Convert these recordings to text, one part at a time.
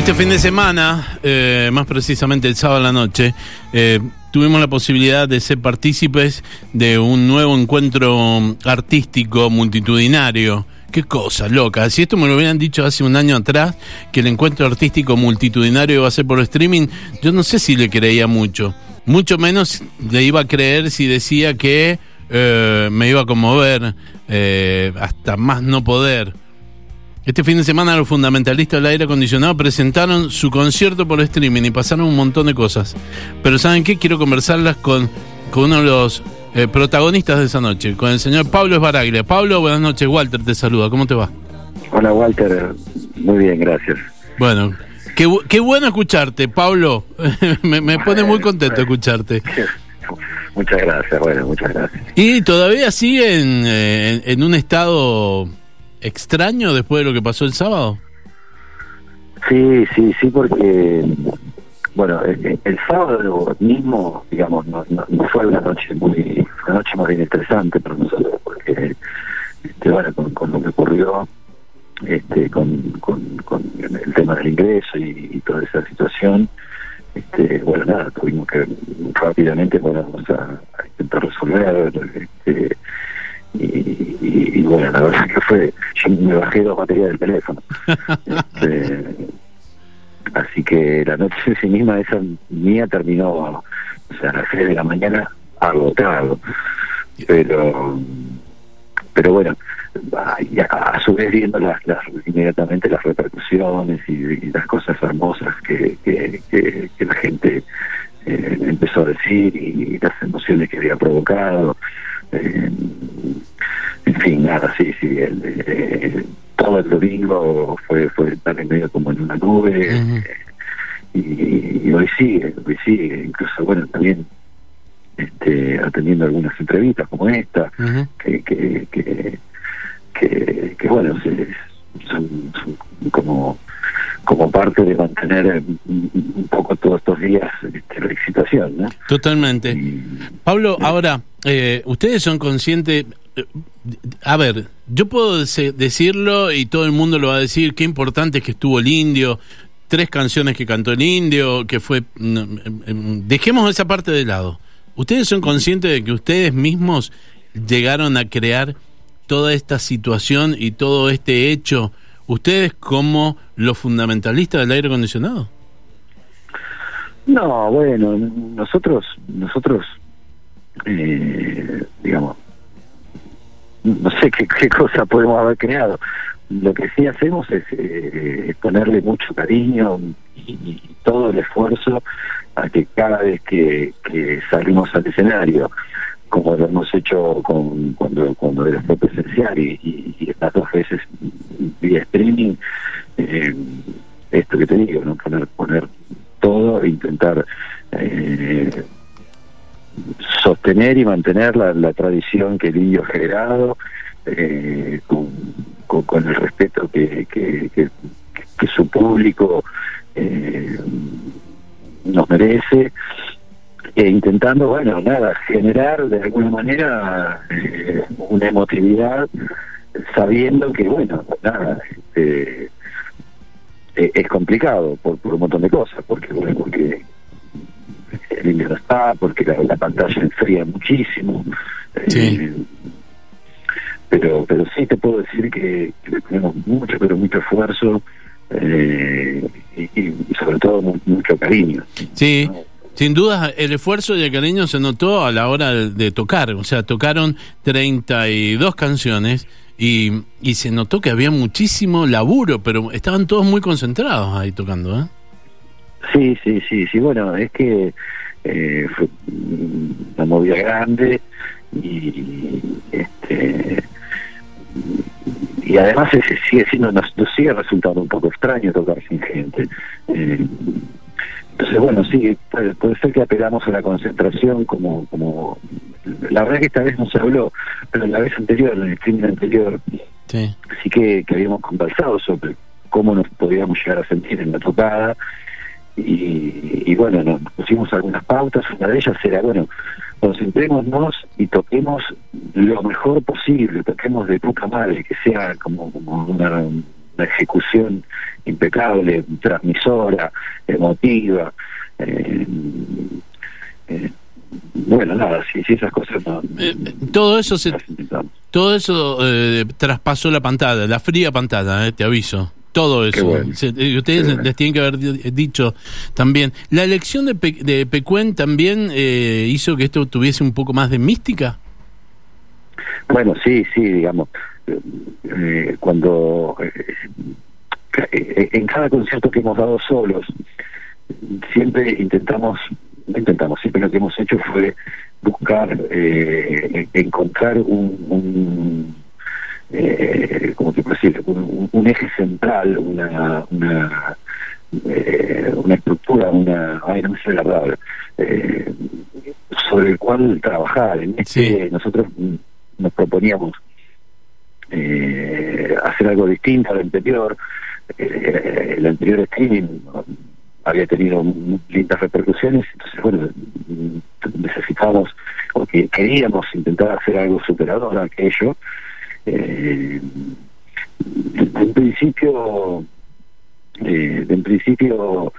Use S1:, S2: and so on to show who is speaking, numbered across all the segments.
S1: Este fin de semana, eh, más precisamente el sábado a la noche, eh, tuvimos la posibilidad de ser partícipes de un nuevo encuentro artístico multitudinario. Qué cosa loca. Si esto me lo hubieran dicho hace un año atrás, que el encuentro artístico multitudinario iba a ser por streaming, yo no sé si le creía mucho. Mucho menos le iba a creer si decía que eh, me iba a conmover hasta más no poder. Este fin de semana los fundamentalistas del aire acondicionado presentaron su concierto por streaming y pasaron un montón de cosas. Pero ¿saben qué? Quiero conversarlas con, con uno de los eh, protagonistas de esa noche, con el señor Pablo Esbaraglia. Pablo, buenas noches. Walter te saluda. ¿Cómo te va?
S2: Hola Walter, muy bien, gracias.
S1: Bueno, qué, qué bueno escucharte, Pablo. me, me, pone muy contento escucharte.
S2: Muchas gracias, bueno, muchas gracias.
S1: Y todavía sigue en, eh, en un estado extraño después de lo que pasó el sábado?
S2: Sí, sí, sí, porque, bueno, el, sábado mismo, digamos, no, no, fue una noche muy, una noche más bien estresante para nosotros, porque, este, bueno, con, lo que ocurrió, este, con, con, el tema del ingreso y, toda esa situación, este, bueno, nada, tuvimos que rápidamente, bueno, a, a intentar resolver, este, y, bueno, la verdad que fue, yo me bajé dos baterías del teléfono. este, así que la noche en sí misma, esa mía terminó, o sea, a las 6 de la mañana agotado. Pero, pero bueno, a, su vez viendo las, las, inmediatamente las repercusiones y, las cosas hermosas que, que, la gente eh, empezó a decir y las emociones que había provocado. Eh, en fin, nada, sí, sí, el, todo el domingo fue, fue estar en medio como en una nube, y, hoy sigue, hoy sigue, incluso, bueno, también este, atendiendo algunas entrevistas como esta, que, que, que, que, bueno, son, como como parte de mantener un poco todos estos días este, la excitación. ¿no?
S1: Totalmente. Pablo, ahora, eh, ustedes son conscientes, eh, a ver, yo puedo decirlo y todo el mundo lo va a decir, qué importante es que estuvo el indio, tres canciones que cantó el indio, que fue... Mm, em, em, dejemos esa parte de lado. ¿Ustedes son conscientes de que ustedes mismos llegaron a crear toda esta situación y todo este hecho, ustedes como los fundamentalistas del aire acondicionado?
S2: No, bueno, nosotros, nosotros, eh, digamos, no sé qué, cosa podemos haber creado. Lo que sí hacemos es, eh, ponerle mucho cariño y, todo el esfuerzo a que cada vez que, salimos al escenario, como lo hemos hecho cuando, cuando era presencial y, y, estas dos veces vía streaming, eh, esto que te digo, ¿no? poner, todo e intentar eh, sostener y mantener la, tradición que el indio ha generado, eh, con, el respeto que, su público nos merece, intentando, bueno, nada, generar de alguna manera eh, una emotividad, sabiendo que, bueno, nada, este, e, es complicado por, por un montón de cosas, porque, bueno, porque el no está, porque la, pantalla enfría muchísimo. Eh, pero, pero sí te puedo decir que, le ponemos mucho, pero mucho esfuerzo eh, y, sobre todo mucho cariño.
S1: Sí. Sin duda, el esfuerzo y el cariño se notó a la hora de, tocar. O sea, tocaron 32 canciones y, y se notó que había muchísimo laburo, pero estaban todos muy concentrados ahí tocando. ¿eh?
S2: Sí, sí, sí, sí. Bueno, es que eh, fue una movida grande y este y además sigue siendo nos, sigue resultando un poco extraño tocar sin gente eh, entonces bueno sí puede, ser que apelamos a la concentración como como la verdad que esta vez no se habló pero la vez anterior en el crimen anterior sí, sí que, que habíamos conversado sobre cómo nos podíamos llegar a sentir en la tocada y, bueno, nos pusimos algunas pautas, una de ellas era, bueno, concentrémonos y toquemos lo mejor posible, toquemos de puta madre, que sea como, una, ejecución impecable, transmisora, emotiva. Eh, eh, bueno, nada, si, esas cosas no,
S1: eh, todo eso se, todo eso traspasó la pantalla, la fría pantalla, te aviso. Todo eso. ustedes les tienen que haber dicho también. ¿La elección de, de Pecuen también hizo que esto tuviese un poco más de mística?
S2: Bueno, sí, sí, digamos. cuando eh, en cada concierto que hemos dado solos, siempre intentamos, no intentamos, siempre lo que hemos hecho fue buscar, eh, encontrar un, un eh, ¿cómo te puedo decir? Un, eje central, una, una, eh, una estructura, una, ay, no sé la palabra, eh, sobre el cual trabajar. En este nosotros nos proponíamos eh, hacer algo distinto al anterior, eh, el anterior streaming había tenido lindas repercusiones, entonces bueno, necesitamos o que queríamos intentar hacer algo superador a aquello. Eh, en principio, eh, en principio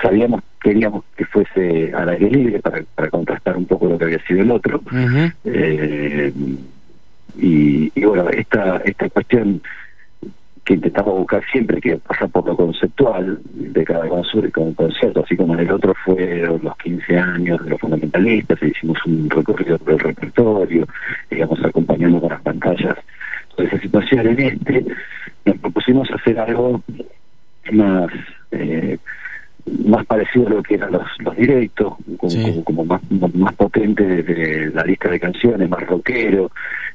S2: sabíamos, queríamos que fuese al aire libre para, para contrastar un poco lo que había sido el otro. eh, y, y, bueno, esta, esta cuestión que intentamos buscar siempre, que pasa por lo conceptual de cada concierto, así como en el otro fue los 15 años de los fundamentalistas, e hicimos un recorrido por el repertorio, digamos, acompañando con las pantallas toda esa situación. En este nos propusimos hacer algo más eh, más parecido a lo que eran los, los directos, como, más, más potente de la lista de canciones, más rockero,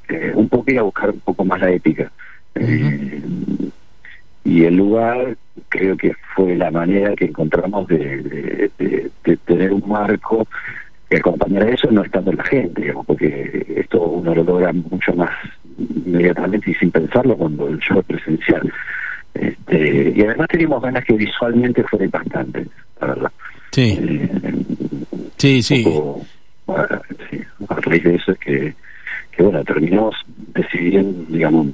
S2: eh, un poco ir a buscar un poco más la épica. Y el lugar creo que fue la manera que encontramos de, tener un marco que acompañara eso no estando la gente, digamos, porque esto uno lo logra mucho más inmediatamente y sin pensarlo cuando el show es presencial. Este, y además teníamos ganas que visualmente fuera impactante, la verdad.
S1: Sí. Eh, sí, sí.
S2: sí. A raíz de eso es que, que bueno, terminamos decidiendo, digamos,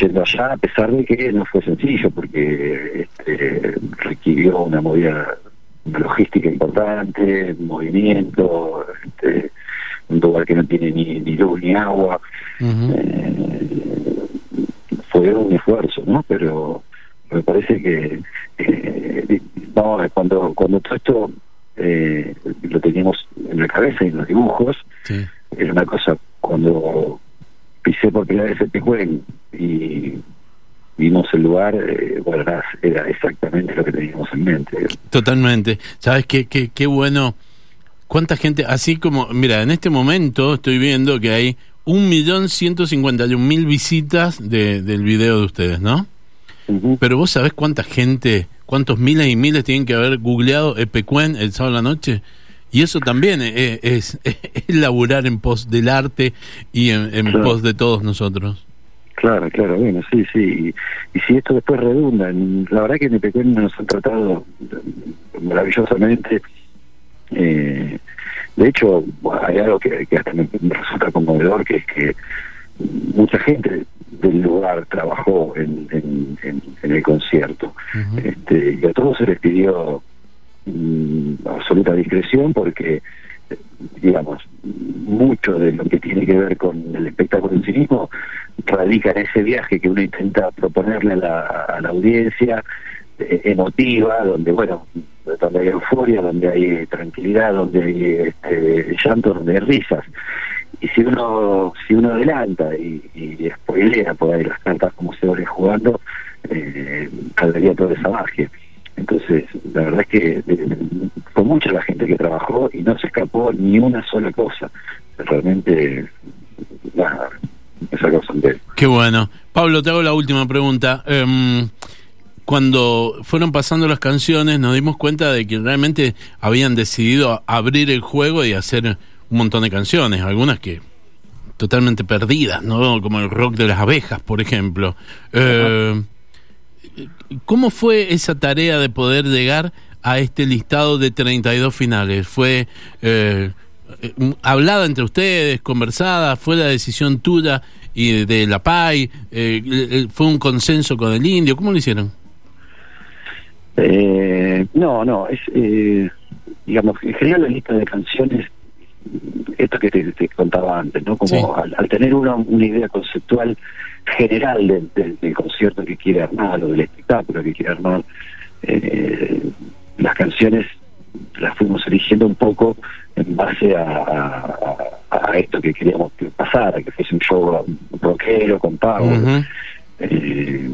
S2: yendo allá, a pesar de que no fue sencillo, porque este, requirió una movida una logística importante, movimiento, este, un lugar que no tiene ni, ni luz ni agua. eh, fue un esfuerzo, ¿no? Pero me parece que eh, no, cuando, cuando todo esto eh, lo teníamos en la cabeza y en los dibujos, era una cosa, cuando pisé por primera vez el Pejuen y vimos el lugar, eh, bueno, era, exactamente lo que teníamos en mente.
S1: Totalmente. ¿Sabes qué, qué, qué bueno? ¿Cuánta gente? Así como, mira, en este momento estoy viendo que hay un millón ciento cincuenta y un mil visitas de, del video de ustedes, ¿no? Pero vos sabés cuánta gente, cuántos miles y miles tienen que haber googleado Epecuen el sábado a la noche. Y eso también es, es, laburar en pos del arte y en, pos de todos nosotros.
S2: Claro, claro, bueno, sí, sí. Y, si esto después redunda, en, la verdad que en Epecuen nos han tratado maravillosamente. Eh, de hecho, hay algo que, hasta me, resulta conmovedor, que es que mucha gente del lugar trabajó en, en, el concierto. este, y a todos se les pidió Mm, absoluta discreción porque digamos mucho de lo que tiene que ver con el espectáculo en sí mismo radica en ese viaje que uno intenta proponerle a la, audiencia eh, emotiva donde bueno donde hay euforia donde hay tranquilidad donde hay este, llanto donde hay risas. Y si uno si uno adelanta y, y spoilea por ahí las cartas como se van jugando eh, toda esa magia. Entonces, la verdad es que eh, fue mucha la gente que trabajó y no se escapó ni una sola cosa. Realmente, esa.
S1: Qué bueno. Pablo, te hago la última pregunta. Em, cuando fueron pasando las canciones nos dimos cuenta de que realmente habían decidido abrir el juego y hacer un montón de canciones, algunas que totalmente perdidas, ¿no? Como el rock de las abejas, por ejemplo. Eh, ¿Cómo fue esa tarea de poder llegar a este listado de 32 finales? ¿Fue eh, eh, hablada entre ustedes, conversada, fue la decisión tuya y de, la PAI, eh, fue un consenso con el indio, ¿cómo lo hicieron?
S2: no, no, es, digamos, en general la lista de canciones, esto que te, contaba antes, ¿no? Como al, tener una, una idea conceptual general del, concierto que quiere armar o del espectáculo que quiere armar, eh, las canciones las fuimos eligiendo un poco en base a, esto que queríamos que pasara, que fuese un show rockero con power. Eh,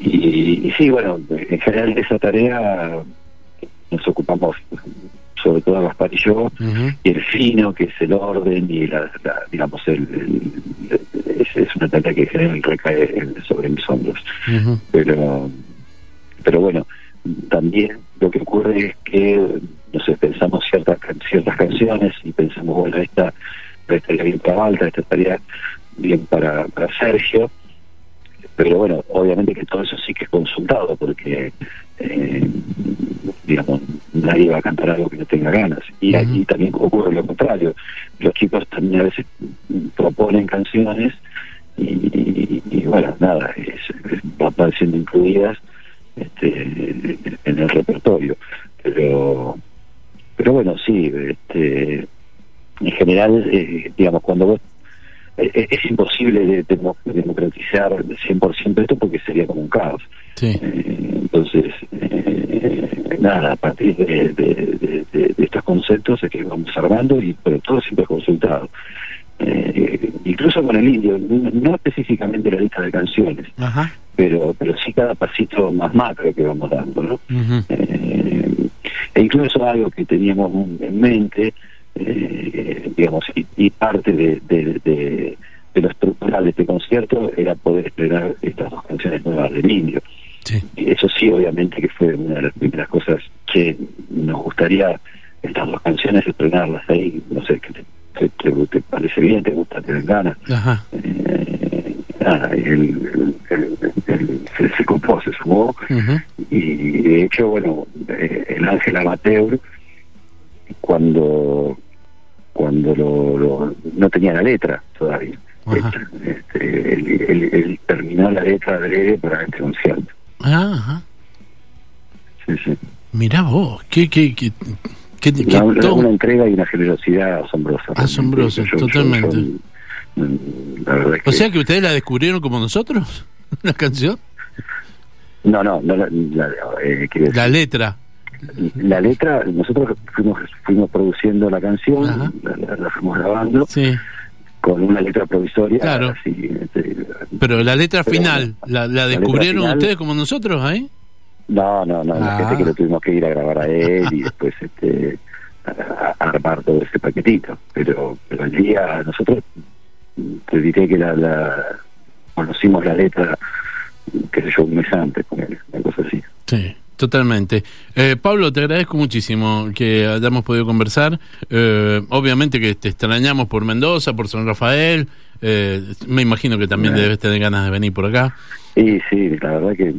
S2: y, sí, bueno, en general de esa tarea nos ocupamos sobre todo Gaspar y yo, y el fino, que es el orden y la, digamos, el, es, una tarea que en general recae sobre mis hombros. Pero pero bueno, también lo que ocurre es que, no sé, pensamos ciertas ciertas canciones y pensamos, bueno, esta, estaría bien para Malta, esta estaría bien para, para Sergio, pero bueno, obviamente que todo eso sí que es consultado, porque, eh, digamos, nadie va a cantar algo que no tenga ganas. Y aquí también ocurre lo contrario. Los chicos también a veces proponen canciones y, bueno, nada, van siendo incluidas este, en el repertorio. Pero, pero bueno, sí, este, en general, eh, digamos, cuando vos eh, eh, es imposible de, democratizar 100% esto porque sería como un caos. entonces, nada, a partir de, estos conceptos es que vamos armando y pero todo siempre consultado. incluso con el indio, no específicamente la lista de canciones, pero pero sí cada pasito más macro que vamos dando, ¿no? Eh, e incluso algo que teníamos en mente, eh, digamos, y, parte de, de, lo estructural de este concierto era poder esperar estas dos canciones nuevas del indio. Y eso sí, obviamente que fue una de las primeras cosas que nos gustaría estas dos canciones estrenarlas ahí, no sé, que te, parece bien, te gusta, te dan ganas. Eh, nada, el, se, compuso, se sumó, y de hecho, bueno, eh, el Ángel Amateur, cuando cuando lo, no tenía la letra todavía. Este, él, terminó la letra de para este concierto.
S1: Ajá. Sí, sí. Mirá vos, qué, qué, qué,
S2: una, entrega y una generosidad asombrosa.
S1: Asombrosa, totalmente. O sea que ustedes la descubrieron como nosotros, la canción.
S2: No, no, no la,
S1: eh, la letra.
S2: La letra, nosotros fuimos fuimos produciendo la canción, la, fuimos grabando. Con una letra provisoria.
S1: Claro. Este, pero la letra final, ¿la, descubrieron ustedes como nosotros ahí?
S2: No, no, no, la gente que lo tuvimos que ir a grabar a él y después este a, armar todo ese paquetito. Pero, pero el día, nosotros te diré que la, la conocimos la letra, que sé yo, un mes antes, con él, una cosa así.
S1: Sí. Totalmente. Eh, Pablo, te agradezco muchísimo que hayamos podido conversar. Eh, obviamente que te extrañamos por Mendoza, por San Rafael. Eh, me imagino que también debes tener ganas de venir por acá.
S2: Sí, sí, la verdad que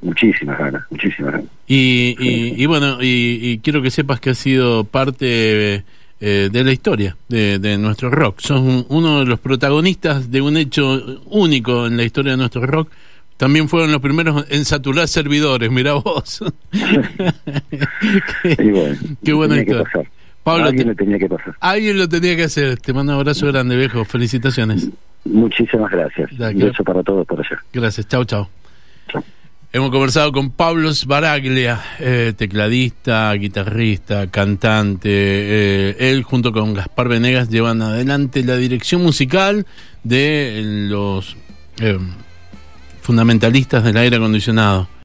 S2: muchísimas ganas, muchísimas ganas.
S1: Y, y, bueno, y, quiero que sepas que has sido parte eh, de la historia de, de, nuestro rock. Sos uno de los protagonistas de un hecho único en la historia de nuestro rock. También fueron los primeros en saturar servidores, mira vos.
S2: qué, buena historia. Pablo, alguien lo tenía que pasar.
S1: Alguien lo tenía que hacer. Te mando un abrazo grande, viejo. Felicitaciones.
S2: Muchísimas gracias. un beso para todos por allá.
S1: Gracias. Chao, chao. Hemos conversado con Pablo Baraglia, eh, tecladista, guitarrista, cantante. Eh, él junto con Gaspar Venegas llevan adelante la dirección musical de los eh, fundamentalistas del aire acondicionado.